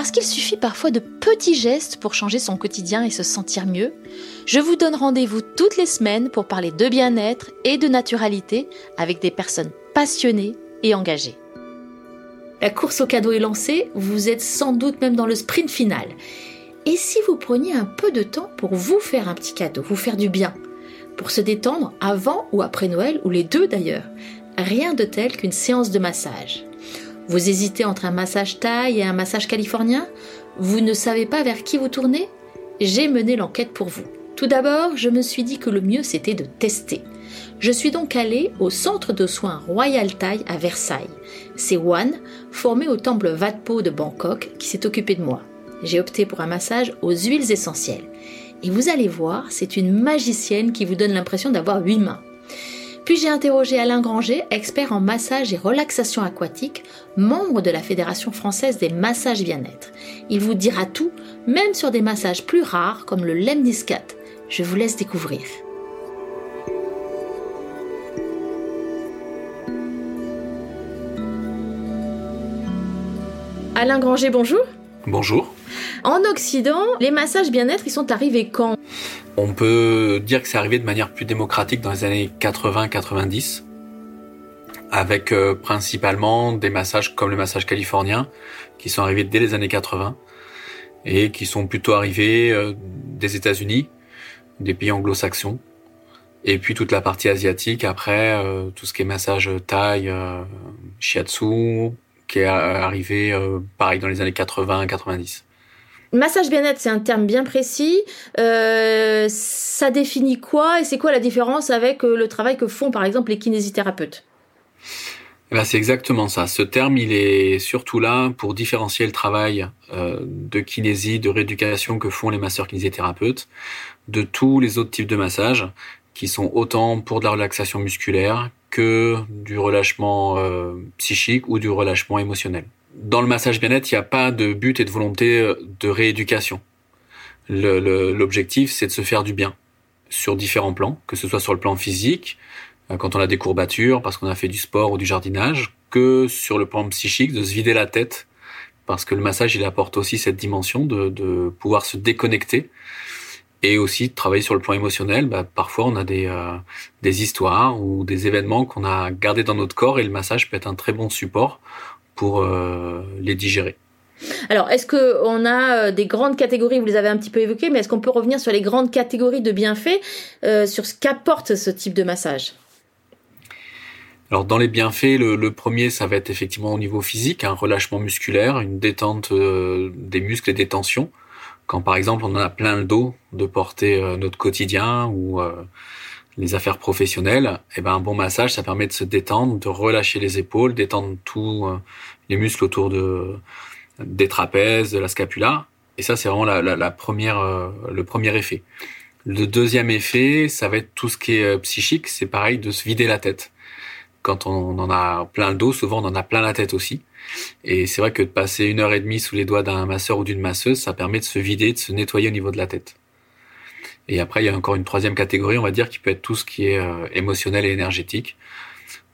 Parce qu'il suffit parfois de petits gestes pour changer son quotidien et se sentir mieux, je vous donne rendez-vous toutes les semaines pour parler de bien-être et de naturalité avec des personnes passionnées et engagées. La course au cadeau est lancée, vous êtes sans doute même dans le sprint final. Et si vous preniez un peu de temps pour vous faire un petit cadeau, vous faire du bien, pour se détendre avant ou après Noël, ou les deux d'ailleurs, rien de tel qu'une séance de massage. Vous hésitez entre un massage thaï et un massage californien Vous ne savez pas vers qui vous tournez J'ai mené l'enquête pour vous. Tout d'abord, je me suis dit que le mieux c'était de tester. Je suis donc allée au centre de soins Royal Thai à Versailles. C'est One, formé au temple Vatpo de Bangkok, qui s'est occupé de moi. J'ai opté pour un massage aux huiles essentielles. Et vous allez voir, c'est une magicienne qui vous donne l'impression d'avoir huit mains. Puis j'ai interrogé Alain Granger, expert en massage et relaxation aquatique, membre de la Fédération française des massages bien-être. Il vous dira tout, même sur des massages plus rares comme le lemniscat. Je vous laisse découvrir. Alain Granger, bonjour. Bonjour. En Occident, les massages bien-être, ils sont arrivés quand? On peut dire que c'est arrivé de manière plus démocratique dans les années 80-90, avec euh, principalement des massages comme le massage californien, qui sont arrivés dès les années 80 et qui sont plutôt arrivés euh, des États-Unis, des pays anglo-saxons, et puis toute la partie asiatique après, euh, tout ce qui est massage thaï, shiatsu, qui est arrivé pareil dans les années 80-90. Massage bien-être, c'est un terme bien précis. Euh, ça définit quoi et c'est quoi la différence avec euh, le travail que font par exemple les kinésithérapeutes? Eh ben, c'est exactement ça. Ce terme, il est surtout là pour différencier le travail euh, de kinésie, de rééducation que font les masseurs kinésithérapeutes de tous les autres types de massages qui sont autant pour de la relaxation musculaire que du relâchement psychique ou du relâchement émotionnel dans le massage bien-être, il n'y a pas de but et de volonté euh, de rééducation. L'objectif, c'est de se faire du bien sur différents plans, que ce soit sur le plan physique, euh, quand on a des courbatures, parce qu'on a fait du sport ou du jardinage, que sur le plan psychique, de se vider la tête, parce que le massage, il apporte aussi cette dimension de, de pouvoir se déconnecter et aussi de travailler sur le plan émotionnel. Bah, parfois, on a des, euh, des histoires ou des événements qu'on a gardés dans notre corps et le massage peut être un très bon support pour euh, les digérer. Alors, est-ce qu'on a euh, des grandes catégories, vous les avez un petit peu évoquées, mais est-ce qu'on peut revenir sur les grandes catégories de bienfaits, euh, sur ce qu'apporte ce type de massage? Alors dans les bienfaits, le, premier, ça va être effectivement au niveau physique, un relâchement musculaire, une détente des muscles et des tensions. Quand par exemple on a plein le dos de porter notre quotidien ou les affaires professionnelles, eh ben un bon massage, ça permet de se détendre, de relâcher les épaules, détendre tous euh, les muscles autour de des trapèzes, de la scapula. Et ça, c'est vraiment la, première, euh, le premier effet. Le deuxième effet, ça va être tout ce qui est euh, psychique. C'est pareil de se vider la tête. Quand on en a plein le dos, souvent on en a plein la tête aussi. Et c'est vrai que de passer une heure et demie sous les doigts d'un masseur ou d'une masseuse, ça permet de se vider, de se nettoyer au niveau de la tête. Et après, il y a encore une troisième catégorie, on va dire, qui peut être tout ce qui est euh, émotionnel et énergétique.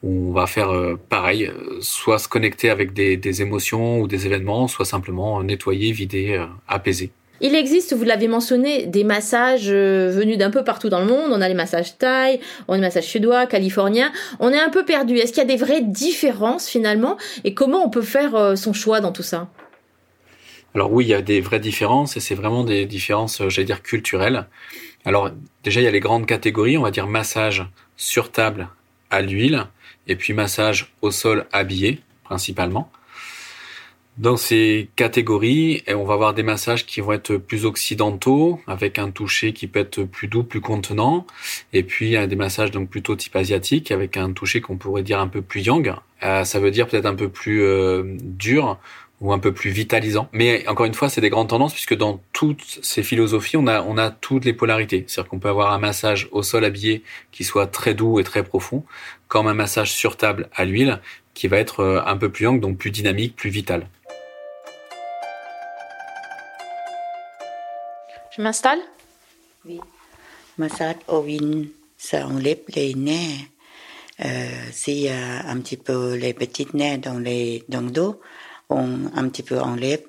Où on va faire euh, pareil, euh, soit se connecter avec des, des, émotions ou des événements, soit simplement nettoyer, vider, apaiser. Il existe, vous l'avez mentionné, des massages venus d'un peu partout dans le monde. On a les massages thaï, on a les massages suédois, californiens. On est un peu perdu. Est-ce qu'il y a des vraies différences finalement? Et comment on peut faire son choix dans tout ça? Alors oui, il y a des vraies différences et c'est vraiment des différences, j'allais dire, culturelles. Alors déjà, il y a les grandes catégories, on va dire massage sur table à l'huile et puis massage au sol habillé principalement. Dans ces catégories, on va avoir des massages qui vont être plus occidentaux, avec un toucher qui peut être plus doux, plus contenant, et puis des massages donc plutôt type asiatique, avec un toucher qu'on pourrait dire un peu plus yang. Euh, ça veut dire peut-être un peu plus euh, dur ou un peu plus vitalisant. Mais encore une fois, c'est des grandes tendances puisque dans toutes ces philosophies, on a, on a toutes les polarités. C'est-à-dire qu'on peut avoir un massage au sol habillé qui soit très doux et très profond, comme un massage sur table à l'huile qui va être euh, un peu plus ample, donc plus dynamique, plus vital. Je m'installe? Oui. Massage au vin, ça enlève les nerfs. Euh, S'il y a un petit peu les petites nerfs dans, les, dans le dos, on un petit peu enlève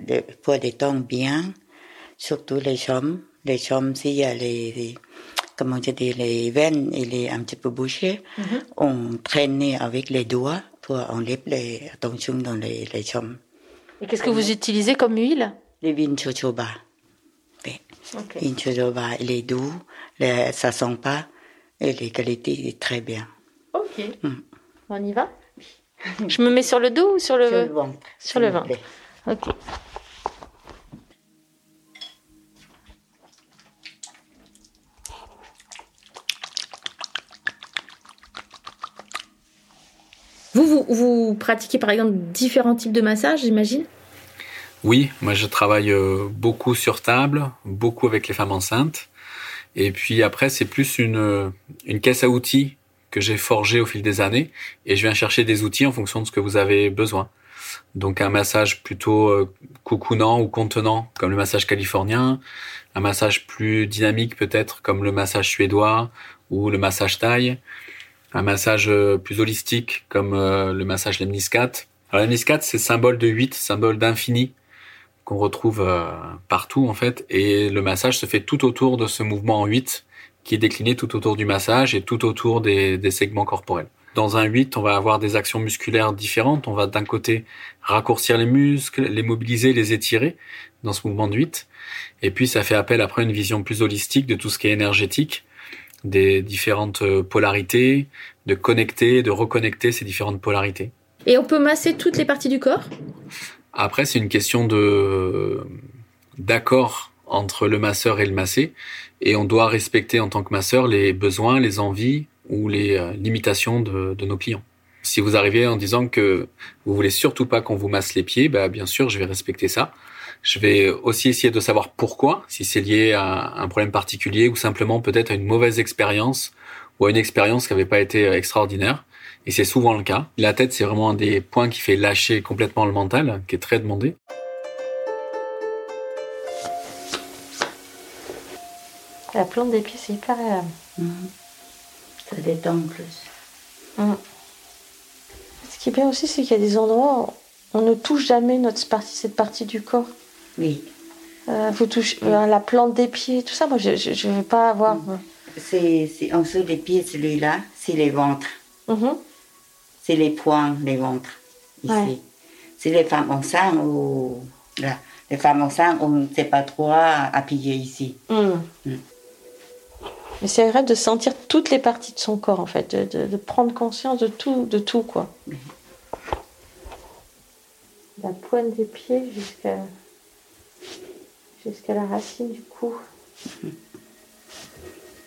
de, pour détendre bien, surtout les jambes. Les jambes, s'il y a les, les comment je dis, les veines, il est un petit peu bouché, on traîne avec les doigts pour enlever les tensions dans les, les jambes. Et qu'est-ce que vous utilisez comme huile? Les vins jojoba. Oui. Ok. Vin jojoba, il est doux, le- ça sent pas, et les qualités est très bien. Ok. Mm. On y va? Je me mets sur le dos ou sur le... Sur le ventre. sur le vous ventre. Ok. Vous, vous, vous pratiquez par exemple différents types de massages, j'imagine? Oui, moi je travaille euh, beaucoup sur table, beaucoup avec les femmes enceintes. Et puis après, c'est plus une, euh, une caisse à outils que j'ai forgée au fil des années. Et je viens chercher des outils en fonction de ce que vous avez besoin. Donc un massage plutôt euh, coucounant ou contenant, comme le massage californien. Un massage plus dynamique peut-être, comme le massage suédois ou le massage thaï. Un massage euh, plus holistique, comme euh, le massage lemniscat. Alors lemniscat, c'est symbole de 8, symbole d'infini qu'on retrouve partout en fait. Et le massage se fait tout autour de ce mouvement en 8 qui est décliné tout autour du massage et tout autour des, des segments corporels. Dans un 8, on va avoir des actions musculaires différentes. On va d'un côté raccourcir les muscles, les mobiliser, les étirer dans ce mouvement de 8. Et puis ça fait appel après à une vision plus holistique de tout ce qui est énergétique, des différentes euh, polarités, de connecter, de reconnecter ces différentes polarités. Et on peut masser toutes les parties du corps? Après, c'est une question de d'accord entre le masseur et le massé, et on doit respecter en tant que masseur les besoins, les envies ou les euh, limitations de, de nos clients. Si vous arrivez en disant que vous voulez surtout pas qu'on vous masse les pieds, bah bien sûr, je vais respecter ça. Je vais aussi essayer de savoir pourquoi, si c'est lié à un problème particulier ou simplement peut-être à une mauvaise expérience ou à une expérience qui n'avait pas été euh, extraordinaire. Et c'est souvent le cas. La tête, c'est vraiment un des points qui fait lâcher complètement le mental, qui est très demandé. La plante des pieds, c'est hyper agréable. Mhm. Ça détend plus. Ce qui est bien aussi, c'est qu'il y a des endroits où on ne touche jamais notre partie, cette partie du corps. Oui. Euh, vous touchez euh, la plante des pieds, tout ça. Moi, je ne vais pas avoir. C'est c'est en dessous des pieds, celui-là, c'est les ventres. Mhm. C'est les poings, les ventres. Ici. Ouais. C'est les femmes enceintes ou. Là. Les femmes enceintes, on ne sait pas trop appuyer ici. Mm. Mm. Mais c'est agréable de sentir toutes les parties de son corps, en fait, de, de- de prendre conscience de tout, de tout, quoi. La pointe des pieds jusqu'à jusqu'à la racine du cou.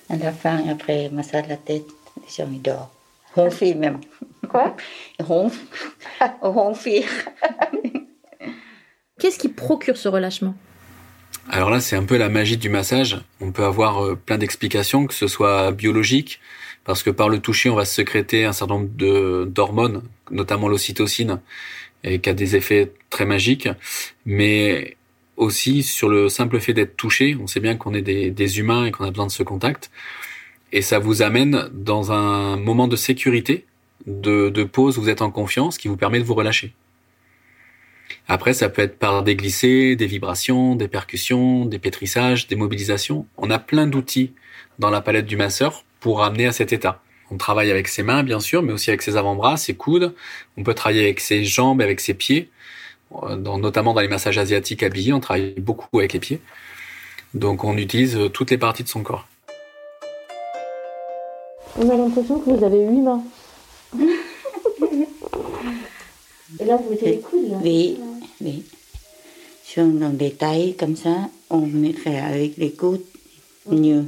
À la fin, après massage la tête, les gens ils dorment. Ronfler même. Quoi? Qu'est-ce qui procure ce relâchement? Alors là, c'est un peu la magie du massage. On peut avoir euh, plein d'explications, que ce soit biologique, parce que par le toucher, on va sécréter un certain nombre d'hormones, notamment l'ocytocine, et qui a des effets très magiques. Mais aussi sur le simple fait d'être touché, on sait bien qu'on est des, humains et qu'on a besoin de ce contact. Et ça vous amène dans un moment de sécurité, de, de pause vous êtes en confiance, qui vous permet de vous relâcher. Après, ça peut être par des glissés, des vibrations, des percussions, des pétrissages, des mobilisations. On a plein d'outils dans la palette du masseur pour amener à cet état. On travaille avec ses mains, bien sûr, mais aussi avec ses avant-bras, ses coudes. On peut travailler avec ses jambes, avec ses pieds. Euh, Dans, notamment dans les massages asiatiques habillés, on travaille beaucoup avec les pieds. Donc on utilise euh, toutes les parties de son corps. On a l'impression que vous avez huit mains. Et là, vous mettez les coudes, là Oui, oui. Sur dans des tailles comme ça, on fait avec les coudes mieux.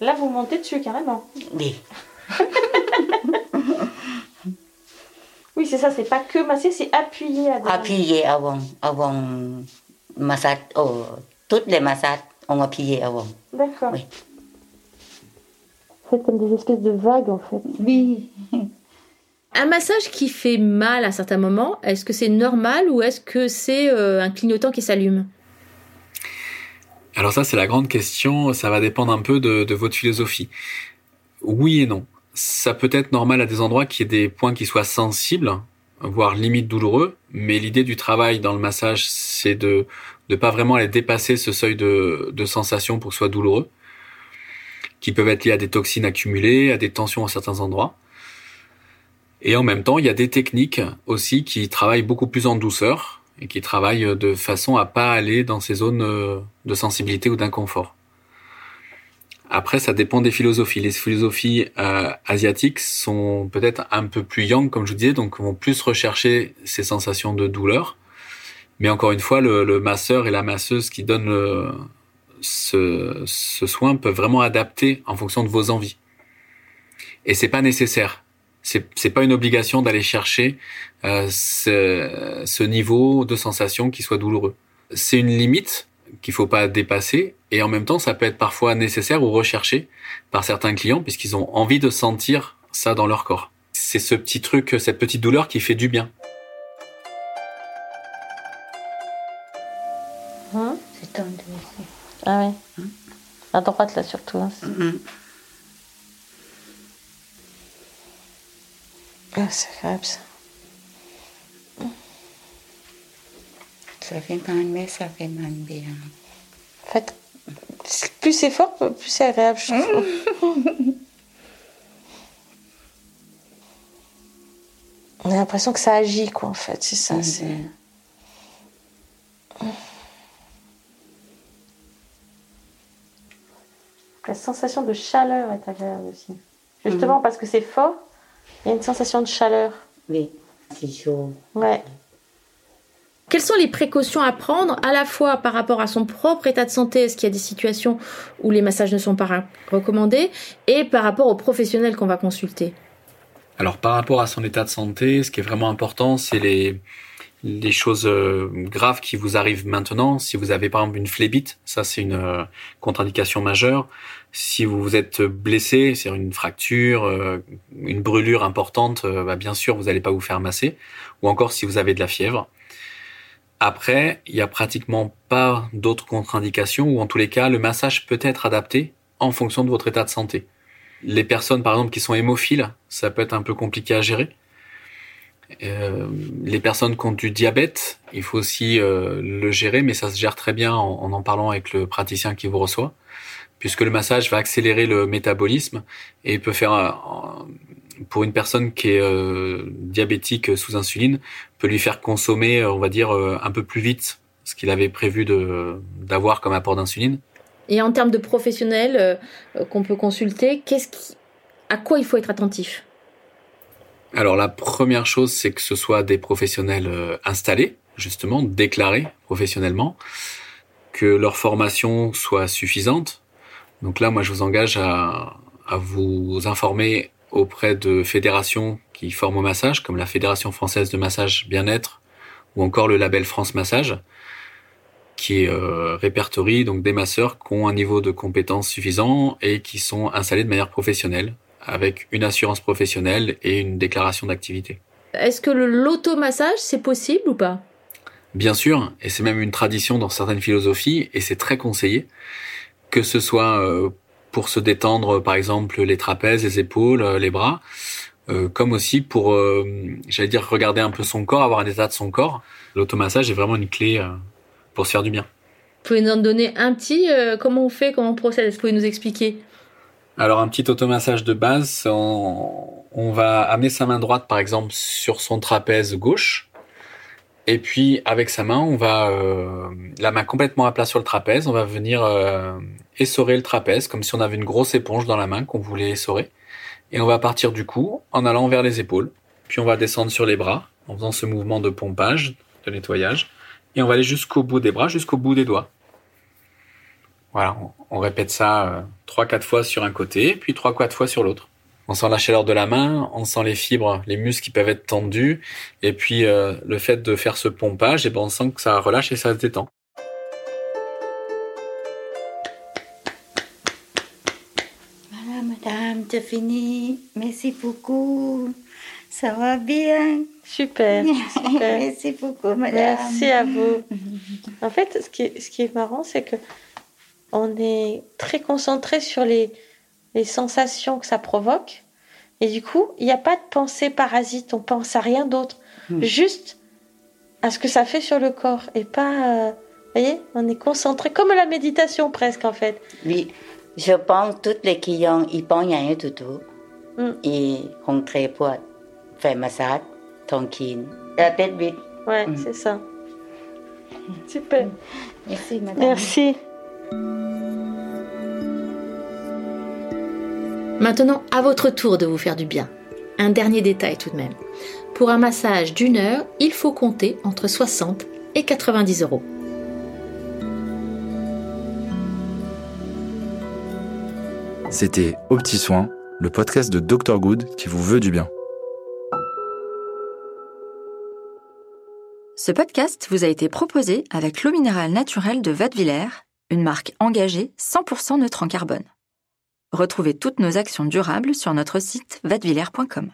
Là, vous montez dessus carrément. Oui. Oui, c'est ça, c'est pas que masser, c'est appuyer à Appuyer avant, avant massage. Oh, toutes les massages, on appuyait avant. D'accord. Oui. Faites comme des espèces de vagues en fait. Oui. Un massage qui fait mal à certains moments, est-ce que c'est normal ou est-ce que c'est euh, un clignotant qui s'allume? Alors ça, c'est la grande question. Ça va dépendre un peu de, de votre philosophie. Oui et non. Ça peut être normal à des endroits qui aient des points qui soient sensibles, voire limite douloureux. Mais l'idée du travail dans le massage, c'est de ne pas vraiment aller dépasser ce seuil de, de sensation pour que ce soit douloureux, qui peuvent être liés à des toxines accumulées, à des tensions à certains endroits. Et en même temps, il y a des techniques aussi qui travaillent beaucoup plus en douceur et qui travaillent de façon à pas aller dans ces zones euh, de sensibilité ou d'inconfort. Après, ça dépend des philosophies. Les philosophies euh, asiatiques sont peut-être un peu plus yang, comme je vous disais, donc vont plus rechercher ces sensations de douleur. Mais encore une fois, le, le masseur et la masseuse qui donnent le, ce, ce soin peuvent vraiment adapter en fonction de vos envies. Et c'est pas nécessaire c'est c'est pas une obligation d'aller chercher euh, ce, ce niveau de sensation qui soit douloureux. C'est une limite qu'il faut pas dépasser et en même temps ça peut être parfois nécessaire ou recherché par certains clients puisqu'ils ont envie de sentir ça dans leur corps. C'est ce petit truc, cette petite douleur qui fait du bien. À droite là surtout. hein. Ah, c'est agréable ça. Ça fait mal, mais ça fait mal bien. En fait, plus c'est fort, plus c'est agréable, je trouve. On a l'impression que ça agit, quoi, en fait. C'est ça. c'est... La sensation de chaleur est agréable aussi. Justement parce que c'est fort, il y a une sensation de chaleur. Oui, c'est chaud. Ouais. Quelles sont les précautions à prendre à la fois par rapport à son propre état de santé Est-ce qu'il y a des situations où les massages ne sont pas recommandés Et par rapport aux professionnels qu'on va consulter? Alors par rapport à son état de santé, ce qui est vraiment important, c'est les les choses euh, graves qui vous arrivent maintenant. Si vous avez par exemple une phlébite, ça c'est une euh, contre-indication majeure. Si vous vous êtes blessé, c'est une fracture, euh, une brûlure importante, bah, bien sûr vous n'allez pas vous faire masser. Ou encore si vous avez de la fièvre. Après, il y a pratiquement pas d'autres contre-indications ou en tous les cas, le massage peut être adapté en fonction de votre état de santé. Les personnes, par exemple, qui sont hémophiles, ça peut être un peu compliqué à gérer. Euh, les personnes qui ont du diabète, il faut aussi euh, le gérer, mais ça se gère très bien en, en en parlant avec le praticien qui vous reçoit, puisque le massage va accélérer le métabolisme et peut faire, euh, pour une personne qui est euh, diabétique sous insuline, peut lui faire consommer, on va dire, un peu plus vite ce qu'il avait prévu d'avoir comme apport d'insuline. Et en termes de professionnels qu'on peut consulter, qu'est-ce qui... à quoi il faut être attentif? Alors la première chose, c'est que ce soit des professionnels euh, installés, justement, déclarés professionnellement, que leur formation soit suffisante. Donc là, moi, je vous engage à, à vous informer auprès de fédérations qui forment au massage, comme la Fédération française de massage bien-être ou encore le label France Massage, qui euh, répertorie donc des masseurs qui ont un niveau de compétence suffisant et qui sont installés de manière professionnelle avec une assurance professionnelle et une déclaration d'activité. Est-ce que l'automassage, c'est possible ou pas? Bien sûr, et c'est même une tradition dans certaines philosophies, et c'est très conseillé, que ce soit euh, pour se détendre, par exemple, les trapèzes, les épaules, euh, les bras, euh, comme aussi pour, j'allais dire, regarder un peu son corps, avoir un état de son corps. L'automassage est vraiment une clé pour se faire du bien. Vous pouvez nous en donner un petit euh, Comment on fait Comment on procède? Est-ce que vous pouvez nous expliquer? Alors un petit automassage de base, on, va amener sa main droite par exemple sur son trapèze gauche, et puis avec sa main, on va euh, la main complètement à plat sur le trapèze, on va venir euh, essorer le trapèze comme si on avait une grosse éponge dans la main qu'on voulait essorer, et on va partir du cou en allant vers les épaules, puis on va descendre sur les bras en faisant ce mouvement de pompage, de nettoyage, et on va aller jusqu'au bout des bras, jusqu'au bout des doigts. Voilà, on, répète ça trois, quatre fois sur un côté, puis trois, quatre fois sur l'autre. On sent la chaleur de la main, on sent les fibres, les muscles qui peuvent être tendus, et puis le fait de faire ce pompage, et ben on sent que ça relâche et ça se détend. Voilà, madame, c'est fini. Merci beaucoup. Ça va bien? Super, super. Merci beaucoup, madame. Merci à vous. En fait, ce qui est, ce qui est marrant, c'est que on est très concentré sur les, les sensations que ça provoque. Et du coup, il n'y a pas de pensée parasite. On pense à rien d'autre. Hmm. Juste à ce que ça fait sur le corps. Et pas. euh, vous voyez, on est concentré comme la méditation presque en fait. Oui, je pense tous les clients, ils pensent rien du tout. Mm. Ils rentrent pour faire massage, tranquille. La tête vide. Ouais, Mm. c'est ça. Super. Merci, madame. Merci. Maintenant, à votre tour de vous faire du bien. Un dernier détail tout de même. Pour un massage d'une heure, il faut compter entre 60 et 90 euros. C'était Au Petit Soin, le podcast de Dr Good qui vous veut du bien. Ce podcast vous a été proposé avec l'eau minérale naturelle de Vadevillers, une marque engagée 100% neutre en carbone. Retrouvez toutes nos actions durables sur notre site vadevillers.com.